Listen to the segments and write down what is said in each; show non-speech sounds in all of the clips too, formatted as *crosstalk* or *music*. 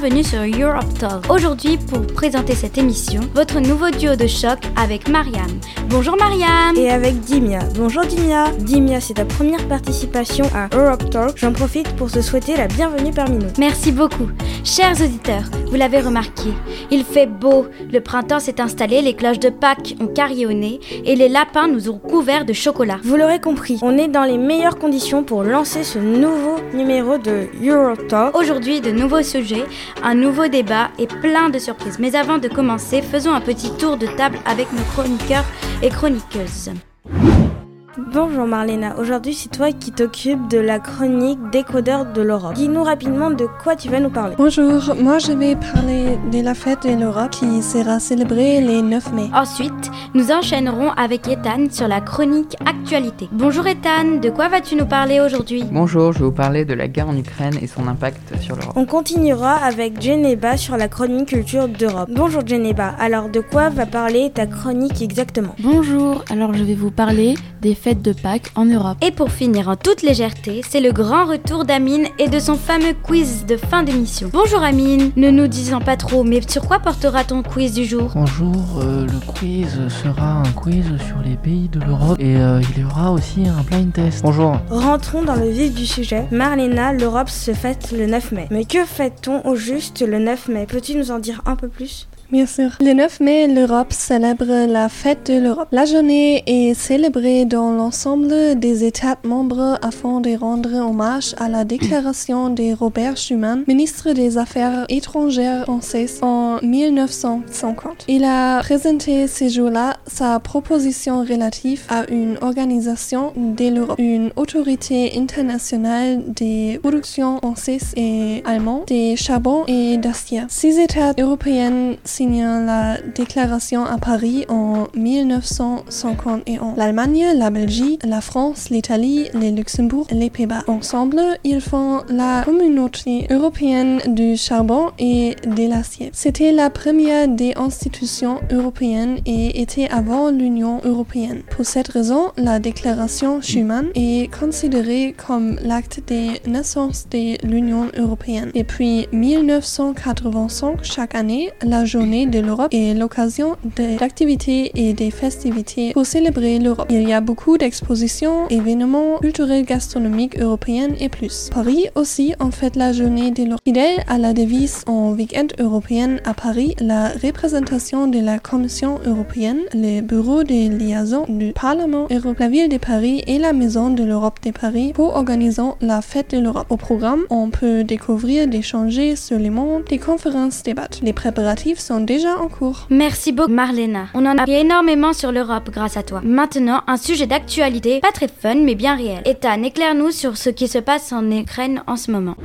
bienvenue sur Europe Talk. Aujourd'hui, pour présenter cette émission, votre nouveau duo de choc avec Mariam. Bonjour Mariam Et avec Dimia. Bonjour Dimia. Dimia, c'est ta première participation à Europe Talk. J'en profite pour te souhaiter la bienvenue parmi nous. Merci beaucoup. Chers auditeurs, vous l'avez remarqué, il fait beau, le printemps s'est installé, les cloches de Pâques ont carillonné et les lapins nous ont couverts de chocolat. Vous l'aurez compris, on est dans les meilleures conditions pour lancer ce nouveau numéro de Europe Talk. Aujourd'hui, de nouveaux sujets, un nouveau débat et plein de surprises. Mais avant de commencer, faisons un petit tour de table avec nos chroniqueurs et chroniqueuses. Bonjour Marlena, aujourd'hui c'est toi qui t'occupes de la chronique décodeur de l'Europe. Dis-nous rapidement de quoi tu vas nous parler. Bonjour, moi je vais parler de la fête de l'Europe qui sera célébrée le 9 mai. Ensuite, nous enchaînerons avec Ethan sur la chronique actualité. Bonjour Ethan, de quoi vas-tu nous parler aujourd'hui? Bonjour, je vais vous parler de la guerre en Ukraine et son impact sur l'Europe. On continuera avec Geneba sur la chronique culture d'Europe. Bonjour Geneba, alors de quoi va parler ta chronique exactement? Bonjour, alors je vais vous parler des fêtes de Pâques en Europe. Et pour finir en toute légèreté, c'est le grand retour d'Amine et de son fameux quiz de fin d'émission. Bonjour Amine, ne nous disons pas trop, mais sur quoi portera ton quiz du jour? Bonjour, euh, le quiz sera un quiz sur les pays de l'Europe et euh, il y aura aussi un blind test. Bonjour. Rentrons dans le vif du sujet. Marlena, l'Europe se fête le 9 mai. Mais que fête-t-on au juste le 9 mai? Peux-tu nous en dire un peu plus? Bien sûr. Le 9 mai, l'Europe célèbre la fête de l'Europe. La journée est célébrée dans l'ensemble des États membres afin de rendre hommage à la déclaration de Robert Schuman, ministre des Affaires étrangères français en 1950. Il a présenté ce jour-là sa proposition relative à une organisation de l'Europe, une autorité internationale des productions françaises et allemandes des charbons et d'acier. Six États européens signant la déclaration à Paris en 1951. L'Allemagne, la Belgique, la France, l'Italie, le Luxembourg les Pays-Bas. Ensemble, ils font la communauté européenne du charbon et de l'acier. C'était la première des institutions européennes et était avant l'Union européenne. Pour cette raison, la déclaration Schuman est considérée comme l'acte de naissance de l'Union européenne. Depuis 1985, chaque année, la journée de l'Europe est l'occasion d'activités et des festivités pour célébrer l'Europe. Il y a beaucoup d'expositions, événements culturels gastronomiques européens et plus. Paris aussi en fait la journée de l'Europe. Fidèle à la devise en week-end européen à Paris, la représentation de la Commission européenne, le bureau de liaison du Parlement européen, la ville de Paris et la Maison de l'Europe de Paris pour organiser la fête de l'Europe. Au programme, on peut découvrir des changements sur le monde, des conférences, débats. Les préparatifs sont déjà en cours. Merci beaucoup Marlena. On en a appris énormément sur l'Europe grâce à toi. Maintenant, un sujet d'actualité, pas très fun mais bien réel. Ethan, éclaire-nous sur ce qui se passe en Ukraine en ce moment.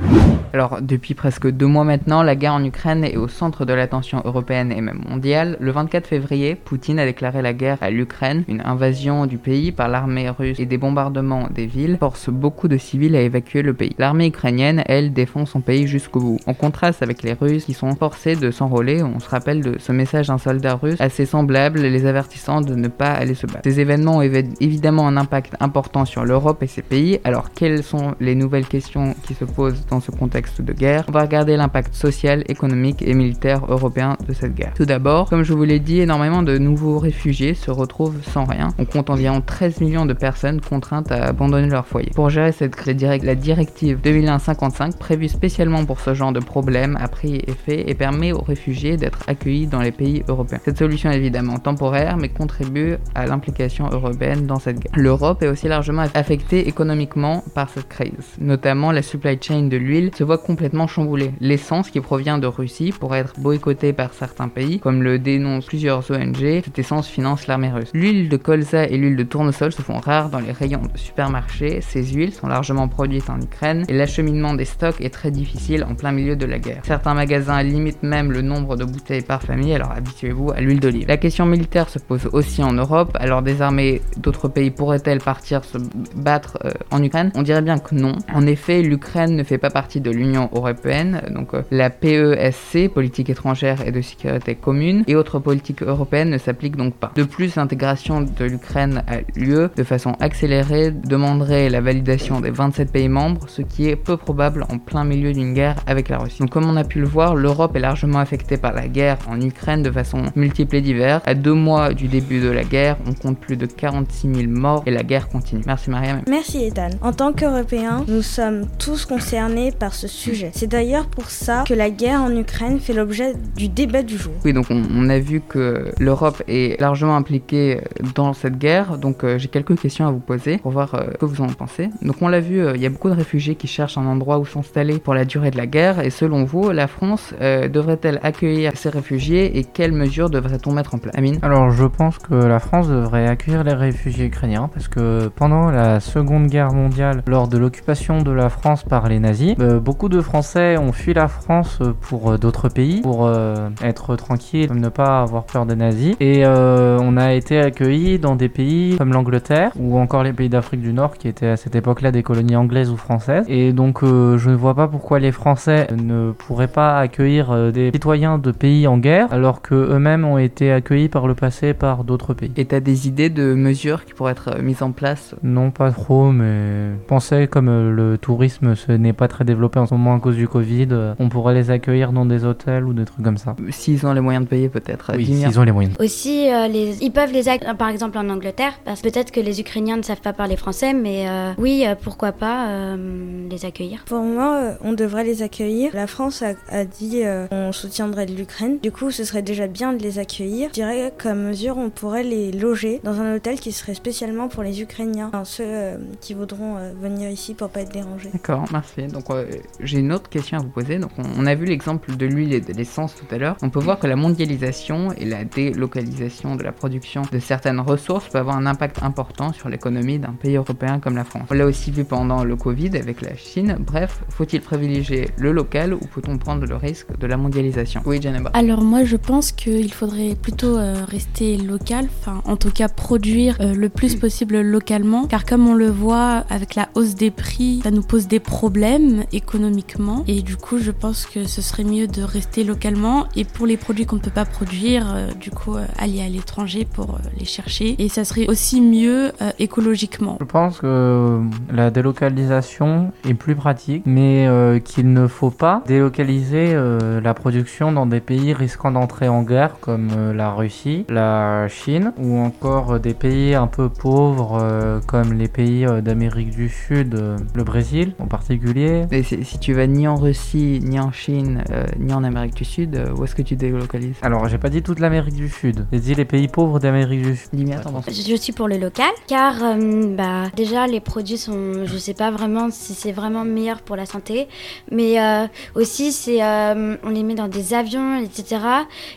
Alors, depuis presque deux mois maintenant, la guerre en Ukraine est au centre de l'attention européenne et même mondiale. Le 24 février, Poutine a déclaré la guerre à l'Ukraine. Une invasion du pays par l'armée russe et des bombardements des villes forcent beaucoup de civils à évacuer le pays. L'armée ukrainienne, elle, défend son pays jusqu'au bout. En contraste avec les Russes qui sont forcés de s'enrôler, on se rappelle de ce message d'un soldat russe assez semblable, les avertissant de ne pas aller se battre. Ces événements ont évidemment un impact important sur l'Europe et ses pays. Alors, quelles sont les nouvelles questions qui se posent dans ce contexte? De guerre, on va regarder l'impact social, économique et militaire européen de cette guerre. Tout d'abord, comme je vous l'ai dit, énormément de nouveaux réfugiés se retrouvent sans rien. On compte environ 13 millions de personnes contraintes à abandonner leur foyer. Pour gérer cette crise, la directive 2001-55, prévue spécialement pour ce genre de problème, a pris effet et permet aux réfugiés d'être accueillis dans les pays européens. Cette solution est évidemment temporaire, mais contribue à l'implication européenne dans cette guerre. L'Europe est aussi largement affectée économiquement par cette crise. Notamment, la supply chain de l'huile se voit complètement chamboulée. L'essence qui provient de Russie pourrait être boycottée par certains pays, comme le dénoncent plusieurs ONG. Cette essence finance l'armée russe. L'huile de colza et l'huile de tournesol se font rares dans les rayons de supermarchés. Ces huiles sont largement produites en Ukraine et l'acheminement des stocks est très difficile en plein milieu de la guerre. Certains magasins limitent même le nombre de bouteilles par famille, alors habituez-vous à l'huile d'olive. La question militaire se pose aussi en Europe, alors des armées d'autres pays pourraient-elles partir se battre euh, en Ukraine? On dirait bien que non. En effet, l'Ukraine ne fait pas partie de l'Union européenne, donc euh, la PESC, politique étrangère et de sécurité commune, et autres politiques européennes ne s'appliquent donc pas. De plus, l'intégration de l'Ukraine à l'UE de façon accélérée demanderait la validation des 27 pays membres, ce qui est peu probable en plein milieu d'une guerre avec la Russie. Donc comme on a pu le voir, l'Europe est largement affectée par la guerre en Ukraine de façon multiple et diverse. À deux mois du début de la guerre, on compte plus de 46 000 morts et la guerre continue. Merci Mariam. Merci Ethan. En tant qu'Européens, nous sommes tous concernés par ce sujet. C'est d'ailleurs pour ça que la guerre en Ukraine fait l'objet du débat du jour. Oui, donc on, on a vu que l'Europe est largement impliquée dans cette guerre, donc euh, j'ai quelques questions à vous poser pour voir euh, ce que vous en pensez. Donc on l'a vu, euh, il y a beaucoup de réfugiés qui cherchent un endroit où s'installer pour la durée de la guerre, et selon vous, la France euh, devrait-elle accueillir ces réfugiés et quelles mesures devrait-on mettre en place? Amine? Alors je pense que la France devrait accueillir les réfugiés ukrainiens parce que pendant la Seconde Guerre mondiale, lors de l'occupation de la France par les nazis, euh, beaucoup de Français ont fui la France pour euh, d'autres pays, pour euh, être tranquilles, ne pas avoir peur des nazis. Et euh, on a été accueillis dans des pays comme l'Angleterre ou encore les pays d'Afrique du Nord qui étaient à cette époque-là des colonies anglaises ou françaises. Et donc euh, je ne vois pas pourquoi les Français ne pourraient pas accueillir euh, des citoyens de pays en guerre alors que eux-mêmes ont été accueillis par le passé par d'autres pays. Et t'as des idées de mesures qui pourraient être euh, mises en place? Non, pas trop, mais pensais comme euh, le tourisme ce n'est pas très développé en ce moment à cause du Covid, euh, on pourrait les accueillir dans des hôtels ou des trucs comme ça. S'ils ont les moyens de payer peut-être. Oui, s'ils ont les moyens. Aussi, euh, les... ils peuvent les accueillir, par exemple, en Angleterre, parce que peut-être que les Ukrainiens ne savent pas parler français, mais euh, oui, euh, pourquoi pas euh, les accueillir. Pour moi, on devrait les accueillir. La France a, a dit euh, on soutiendrait l'Ukraine. Du coup, ce serait déjà bien de les accueillir. Je dirais comme mesure, on pourrait les loger dans un hôtel qui serait spécialement pour les Ukrainiens, enfin, ceux euh, qui voudront euh, venir ici pour pas être dérangés. D'accord, merci. Donc euh, j'ai une autre question à vous poser. Donc on, a vu l'exemple de l'huile et de l'essence tout à l'heure. On peut voir que la mondialisation et la délocalisation de la production de certaines ressources peut avoir un impact important sur l'économie d'un pays européen comme la France. On l'a aussi vu pendant le Covid avec la Chine. Bref, faut-il privilégier le local ou peut-on prendre le risque de la mondialisation? Oui, Janeba. Alors moi je pense qu'il faudrait plutôt euh, rester local, enfin en tout cas produire euh, le plus possible localement, car comme on le voit avec la hausse des prix, ça nous pose des problèmes économiquement, et du coup je pense que ce serait mieux de rester localement, et pour les produits qu'on ne peut pas produire, euh, du coup euh, aller à l'étranger pour euh, les chercher, et ça serait aussi mieux euh, écologiquement. Je pense que la délocalisation est plus pratique, mais euh, qu'il ne faut pas délocaliser euh, la production dans des pays risquant d'entrer en guerre comme euh, la Russie, la Chine ou encore des pays un peu pauvres euh, comme les pays euh, d'Amérique du Sud, euh, le Brésil en particulier. Et si tu vas ni en Russie, ni en Chine, euh, ni en Amérique du Sud, euh, où est-ce que tu délocalises Alors j'ai pas dit toute l'Amérique du Sud, j'ai dit les pays pauvres d'Amérique du Sud. Penses Je suis pour le local, car euh, bah, déjà les produits sont, je sais pas vraiment si c'est vraiment meilleur pour la santé, mais euh, aussi c'est, euh, on les met dans des avions, etc.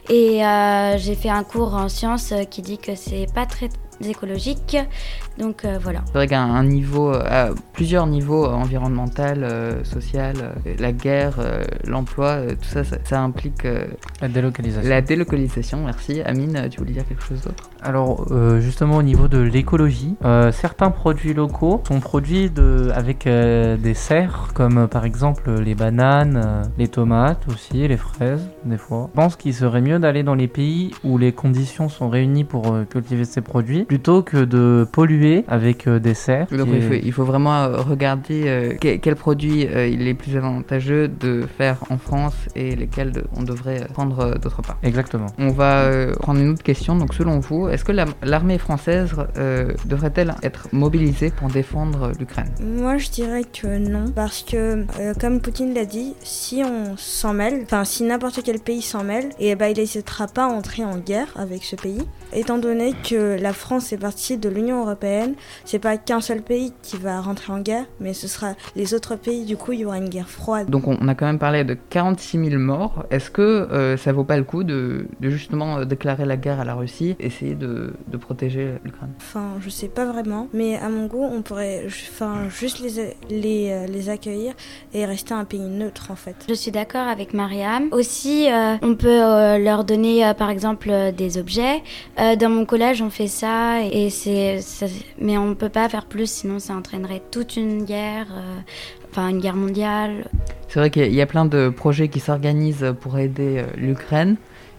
Et euh, j'ai fait un cours en sciences qui dit que c'est pas très écologique, donc euh, voilà. C'est vrai qu'à un niveau, euh, à plusieurs niveaux, euh, environnemental, euh, social, la guerre, euh, l'emploi, tout ça, ça, ça implique euh, La délocalisation. la délocalisation. Merci. Amine, tu voulais dire quelque chose d'autre? Alors euh, justement au niveau de l'écologie, euh, certains produits locaux sont produits de, avec euh, des serres comme euh, par exemple les bananes, euh, les tomates aussi, les fraises des fois. Je pense qu'il serait mieux d'aller dans les pays où les conditions sont réunies pour euh, cultiver ces produits plutôt que de polluer avec euh, des serres. Donc il, faut, est- il faut vraiment euh, regarder euh, que- quel produit euh, il est plus avantageux de faire en France et lesquels de- on devrait prendre euh, d'autre part. Exactement. On va euh, prendre une autre question. Donc, selon vous, est-ce que la- l'armée française euh, devrait-elle être mobilisée pour défendre l'Ukraine? Moi, je dirais que non, parce que, euh, comme Poutine l'a dit, si on s'en mêle, enfin, si n'importe quel pays s'en mêle, et ben, il n'hésitera pas à entrer en guerre avec ce pays. Étant donné que la France fait partie de l'Union européenne, c'est pas qu'un seul pays qui va rentrer en guerre, mais ce sera les autres pays. Du coup, il y aura une guerre froide. Donc, on, a quand même parlé de 46 000 morts. Est-ce que euh, ça vaut pas le coup de, de justement euh, déclarer la guerre à la Russie, essayer de, de protéger l'Ukraine? Enfin, je sais pas vraiment, mais à mon goût, on pourrait, enfin, juste les, les, euh, les accueillir et rester un pays neutre en fait. Je suis d'accord avec Mariam. Aussi, euh, on peut euh, leur donner, euh, par exemple, des objets. Euh, dans mon collège, on fait ça, et c'est, ça- mais on peut pas faire plus, sinon ça entraînerait toute une guerre, euh, enfin une guerre mondiale. C'est vrai qu'il y a plein de projets qui s'organisent pour aider l'Ukraine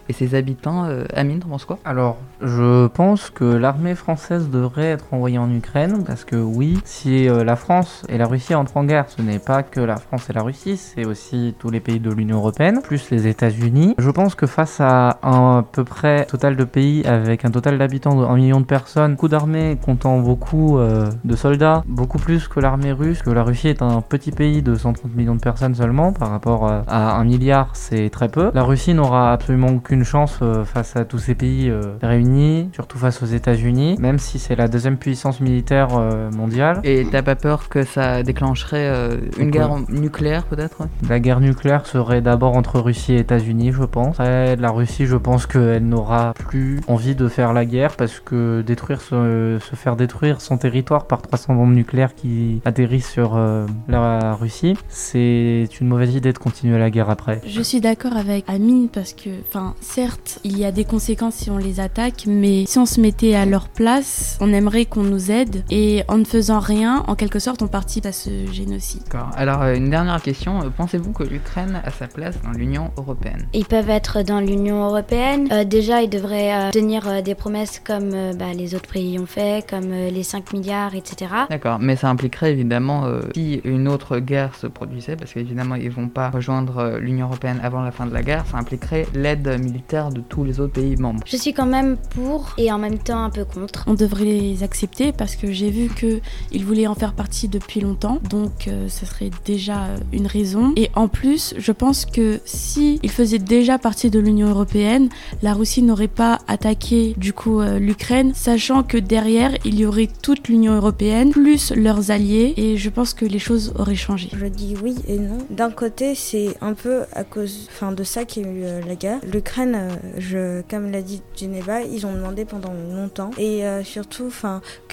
et ses habitants. Euh, Amine, tu penses quoi? Alors, je pense que l'armée française devrait être envoyée en Ukraine parce que oui, si euh, la France et la Russie entrent en guerre, ce n'est pas que la France et la Russie, c'est aussi tous les pays de l'Union européenne, plus les États-Unis. Je pense que face à un peu près total de pays avec un total d'habitants de 1 million de personnes, coup d'armée comptant beaucoup euh, de soldats, beaucoup plus que l'armée russe, que la Russie est un petit pays de 130 millions de personnes seulement par rapport à un milliard, c'est très peu. La Russie n'aura absolument aucune une chance euh, face à tous ces pays euh, réunis, surtout face aux États-Unis, même si c'est la deuxième puissance militaire euh, mondiale. Et t'as pas peur que ça déclencherait une guerre nucléaire peut-être La guerre nucléaire serait d'abord entre Russie et États-Unis, je pense. la Russie, je pense qu'elle n'aura plus envie de faire la guerre parce que détruire se, faire détruire son territoire par 300 bombes nucléaires qui atterrissent sur la Russie, c'est une mauvaise idée de continuer la guerre après. Je suis d'accord avec Amine parce que, enfin, certes, il y a des conséquences si on les attaque, mais si on se mettait à leur place, on aimerait qu'on nous aide. Et en ne faisant rien, en quelque sorte, on participe à ce génocide. D'accord. Alors, euh, une dernière question. Euh, pensez-vous que l'Ukraine a sa place dans l'Union européenne? Ils peuvent être dans l'Union européenne. Euh, déjà, ils devraient tenir des promesses comme bah, les autres pays ont fait, comme les 5 milliards, etc. D'accord. Mais ça impliquerait évidemment, si une autre guerre se produisait, parce qu'évidemment, ils vont pas rejoindre l'Union européenne avant la fin de la guerre, ça impliquerait l'aide militaire de tous les autres pays membres. Je suis quand même pour et en même temps un peu contre. On devrait les accepter parce que j'ai vu qu'ils voulaient en faire partie depuis longtemps, donc euh, ça serait déjà une raison. Et en plus, je pense que si ils faisaient déjà partie de l'Union européenne, la Russie n'aurait pas attaqué du coup euh, l'Ukraine, sachant que derrière il y aurait toute l'Union européenne plus leurs alliés, et je pense que les choses auraient changé. Je dis oui et non. D'un côté, c'est un peu à cause, enfin, de ça qu'il y a eu euh, la guerre. L'Ukraine euh, je, comme l'a dit Geneva, ils ont demandé pendant longtemps et euh, surtout,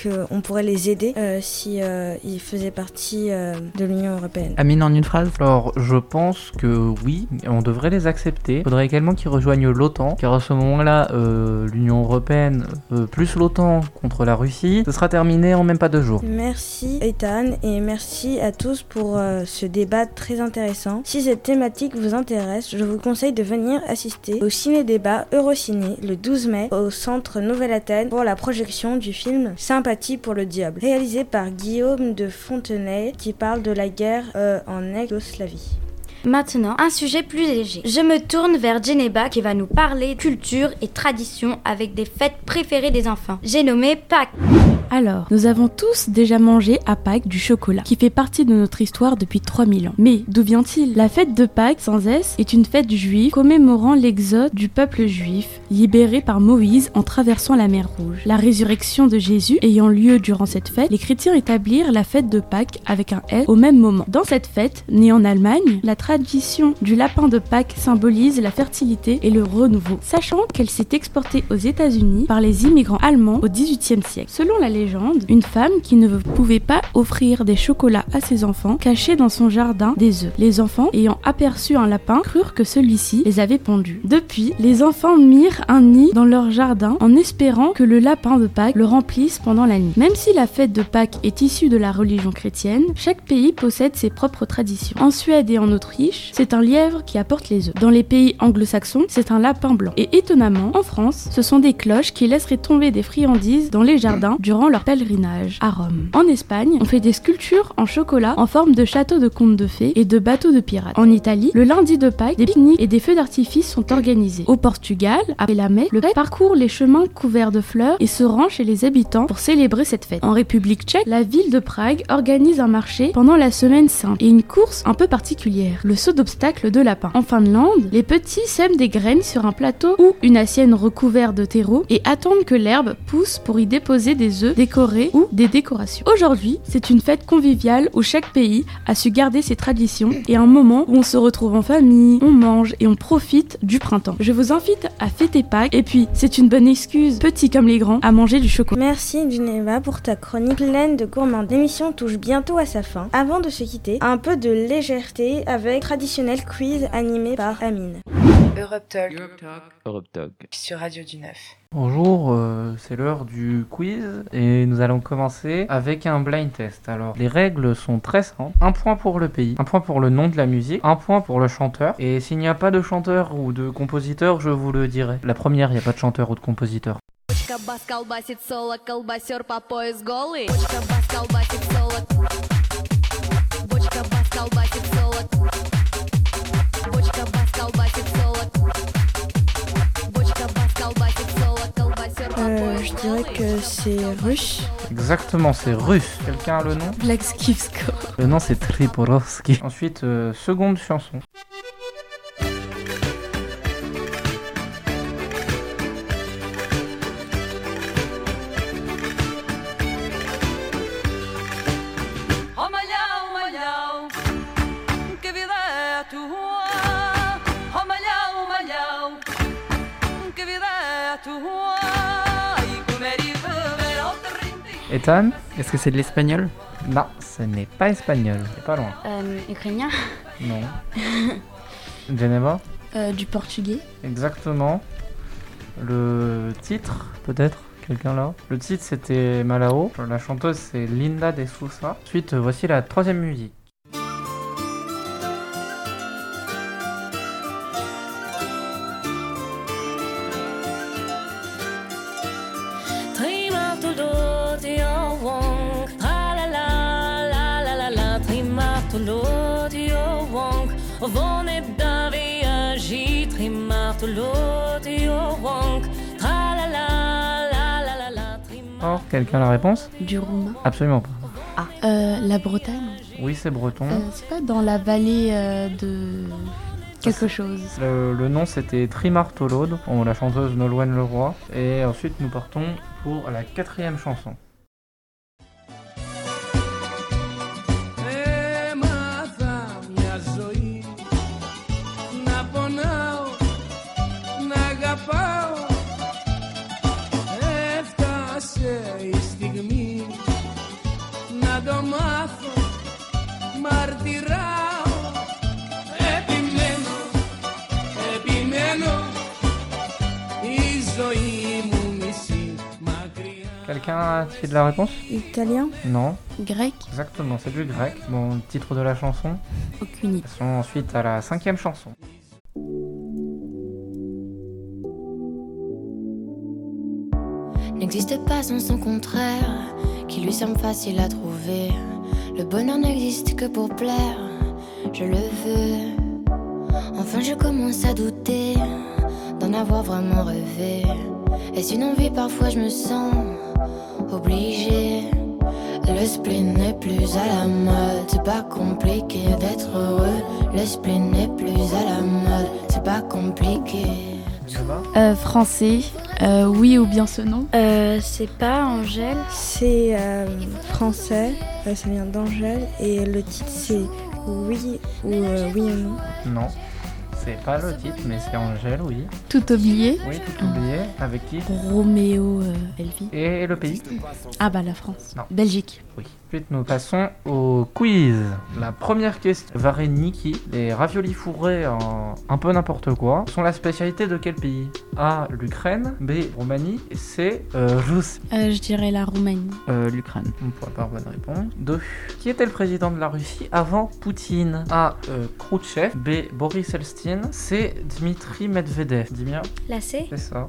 qu'on pourrait les aider euh, si ils faisaient partie de l'Union européenne. Amine, en une phrase Alors, je pense que oui, on devrait les accepter. Il faudrait également qu'ils rejoignent l'OTAN, car à ce moment-là, l'Union européenne plus l'OTAN contre la Russie, ce sera terminé en même pas deux jours. Merci Ethan et merci à tous pour ce débat très intéressant. Si cette thématique vous intéresse, je vous conseille de venir assister au ciné-débat Eurociné le 12 mai au centre Nouvelle-Athènes pour la projection du film Sympathie pour le diable, réalisé par Guillaume de Fontenay qui parle de la guerre euh, en ex-Yougoslavie. Maintenant, un sujet plus léger. Je me tourne vers Geneba qui va nous parler culture et tradition avec des fêtes préférées des enfants. J'ai nommé Pâques. Alors, nous avons tous déjà mangé à Pâques du chocolat, qui fait partie de notre histoire depuis 3000 ans. Mais d'où vient-il? La fête de Pâques, sans S, est une fête juive commémorant l'exode du peuple juif, libéré par Moïse en traversant la mer Rouge. La résurrection de Jésus ayant lieu durant cette fête, les chrétiens établirent la fête de Pâques avec un S au même moment. Dans cette fête, née en Allemagne, la tradition du lapin de Pâques symbolise la fertilité et le renouveau, sachant qu'elle s'est exportée aux États-Unis par les immigrants allemands au XVIIIe siècle. Selon la une femme qui ne pouvait pas offrir des chocolats à ses enfants cachait dans son jardin des œufs. Les enfants, ayant aperçu un lapin, crurent que celui-ci les avait pendus. Depuis, les enfants mirent un nid dans leur jardin en espérant que le lapin de Pâques le remplisse pendant la nuit. Même si la fête de Pâques est issue de la religion chrétienne, chaque pays possède ses propres traditions. En Suède et en Autriche, c'est un lièvre qui apporte les œufs. Dans les pays anglo-saxons, c'est un lapin blanc. Et étonnamment, en France, ce sont des cloches qui laisseraient tomber des friandises dans les jardins durant leur pèlerinage à Rome. En Espagne, on fait des sculptures en chocolat en forme de châteaux de contes de fées et de bateaux de pirates. En Italie, le lundi de Pâques, des pique-niques et des feux d'artifice sont organisés. Au Portugal, après la le prêtre parcourt les chemins couverts de fleurs et se rend chez les habitants pour célébrer cette fête. En République tchèque, la ville de Prague organise un marché pendant la semaine sainte et une course un peu particulière, le saut d'obstacle de lapin. En Finlande, les petits sèment des graines sur un plateau ou une assiette recouverte de terreau et attendent que l'herbe pousse pour y déposer des œufs décorés ou des décorations. Aujourd'hui, c'est une fête conviviale où chaque pays a su garder ses traditions et un moment où on se retrouve en famille, on mange et on profite du printemps. Je vous invite à fêter Pâques et puis c'est une bonne excuse, petits comme les grands, à manger du chocolat. Merci Geneva pour ta chronique pleine de gourmand. L'émission touche bientôt à sa fin. Avant de se quitter, un peu de légèreté avec traditionnel quiz animé par Amine. Europe Talk Europe Talk. sur Radio du 9. Bonjour, euh, c'est l'heure du quiz et nous allons commencer avec un blind test. Alors, les règles sont très simples. Un point pour le pays, un point pour le nom de la musique, un point pour le chanteur. Et s'il n'y a pas de chanteur ou de compositeur, je vous le dirai. La première, il n'y a pas de chanteur ou de compositeur. Э, je dirais que c'est russe. Exactement, c'est russe. Quelqu'un a le nom? Black Skivsko. Le nom c'est Triporovski. Ensuite, euh, seconde chanson. Est-ce que c'est de l'espagnol? Non, ce n'est pas espagnol. C'est pas loin. Euh, ukrainien? Non. *laughs* Geneva Euh, du portugais. Exactement. Le titre, peut-être? Quelqu'un là Le titre c'était Malao. La chanteuse c'est Linda de Sousa. Ensuite, voici la troisième musique. Quelqu'un a la réponse Du roumain. Absolument pas. Euh, la Bretagne. Oui, c'est breton. Euh, c'est pas dans la vallée euh, de quelque chose. Le, le nom c'était Trimartolode, la chanteuse Nolwenn Leroy. Et ensuite nous partons pour la quatrième chanson. Quelqu'un a fait de la réponse Italien Non. Grec. Exactement, c'est du grec. Bon, titre de la chanson. Aucune idée. Passons ensuite à la cinquième chanson. n'existe pas sans son contraire, qui lui semble facile à trouver. Le bonheur n'existe que pour plaire, je le veux. Enfin, je commence à douter d'en avoir vraiment rêvé. Est-ce une envie? Parfois, je me sens obligée. Le spleen n'est plus à la mode, c'est pas compliqué d'être heureux. Le spleen n'est plus à la mode, c'est pas compliqué. Euh, français. Euh, oui ou bien ce nom? Euh, c'est pas Angèle. C'est euh, français, euh, ça vient d'Angèle et le titre c'est Oui ou euh, Oui ou non? Non. C'est pas le titre, mais c'est Angèle, oui. Tout oublié Oui, tout oublié. Avec qui? Roméo euh, Elvi. Et le pays? Ah bah la France. Non. Belgique. Oui. Ensuite, nous passons au quiz. La première question. Vareniki, les raviolis fourrés en un peu n'importe quoi, sont la spécialité de quel pays? A. L'Ukraine, B. Roumanie, et C. Euh, Russie. Euh, je dirais la Roumanie. Euh, L'Ukraine. On pourra pas bonne réponse. 2. Qui était le président de la Russie avant Poutine? A. Euh, Khrouchtchev, B. Boris Elstine, C. Dmitri Medvedev. Dis bien. La C C'est ça.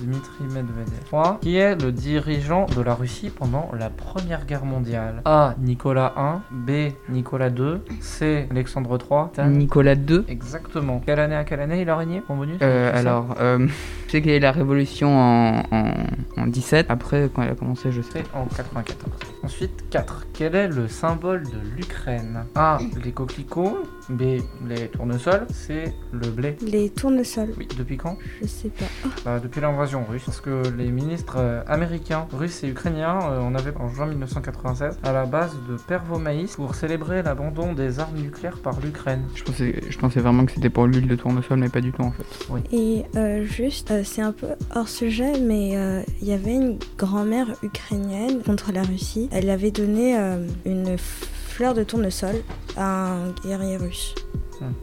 Dmitri Medvedev. 3. Qui est le dirigeant de la Russie pendant la Première Guerre mondiale A. Nicolas I, B. Nicolas II, C. Alexandre III. Nicolas II. Exactement. Quelle année à quelle année il a régné en bonus? Euh, alors, euh, je sais qu'il y a eu la révolution en, en, en 17. Après, quand elle a commencé, je sais. C'est en 94. Ensuite, 4. Quel est le symbole de l'Ukraine? A. Les coquelicots. B. Les tournesols. C. Le blé. Les tournesols. Oui, depuis quand? Je sais pas. Bah, Depuis l'invasion russe. Parce que les ministres euh, américains, russes et ukrainiens euh, en avaient en juin 1996 à la base de Pervomaïs pour célébrer l'abandon des armes nucléaires par l'Ukraine. Je pensais, je pensais vraiment que c'était pour l'huile de tournesol, mais pas du tout en fait. Oui. Et euh, juste, euh, c'est un peu hors sujet, mais euh, il y avait une grand-mère ukrainienne contre la Russie. Elle avait donné euh, une fleur de tournesol à un guerrier russe.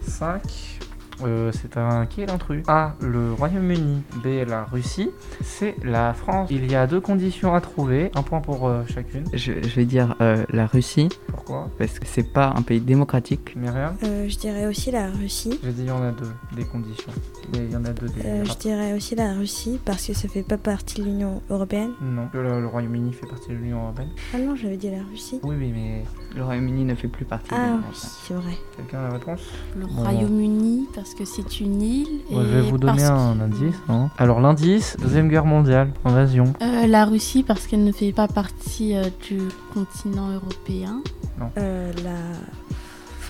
5. Euh, c'est un qui est l'intrus? A. Le Royaume-Uni. B. La Russie. C. La France. Il y a deux conditions à trouver. Un point pour euh, chacune. Je, je vais dire euh, la Russie, Pourquoi? Parce que c'est pas un pays démocratique. Myriam? Euh, je dirais aussi la Russie. J'ai dit il y en a deux, des conditions. Il y en a deux des. Euh, je dirais aussi la Russie parce que ça fait pas partie de l'Union européenne. Non, le, le Royaume-Uni fait partie de l'Union Européenne. Ah non, j'avais dit la Russie. Oui, oui, mais Le Royaume-Uni ne fait plus partie de Ah l'Union oui, européenne. c'est vrai. quelqu'un a la réponse? Le Bon. Royaume-Uni, parce que c'est une île. Je vais vous donner parce un indice. hein. Alors l'indice, Deuxième Guerre mondiale, invasion. Euh, la Russie, parce qu'elle ne fait pas partie euh, du continent européen. Euh, la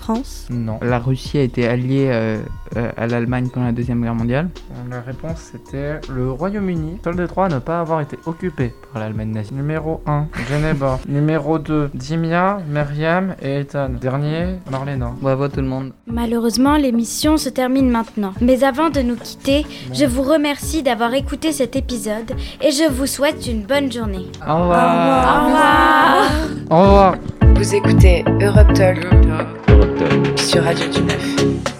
France. Non. La Russie a été alliée euh, euh, à l'Allemagne pendant la Deuxième Guerre mondiale. La réponse c'était le Royaume-Uni, seul des trois à ne pas avoir été occupé par l'Allemagne nazie. Numéro 1, Geneva. *laughs* Numéro 2, Dimia, Myriam et Ethan. Dernier, Marlena. Bravo tout le monde. Malheureusement, l'émission se termine maintenant. Mais avant de nous quitter, je vous remercie d'avoir écouté cet épisode et je vous souhaite une bonne journée. Au revoir. Au revoir. Au revoir Vous écoutez Europe Talk sur Radio du Neuf.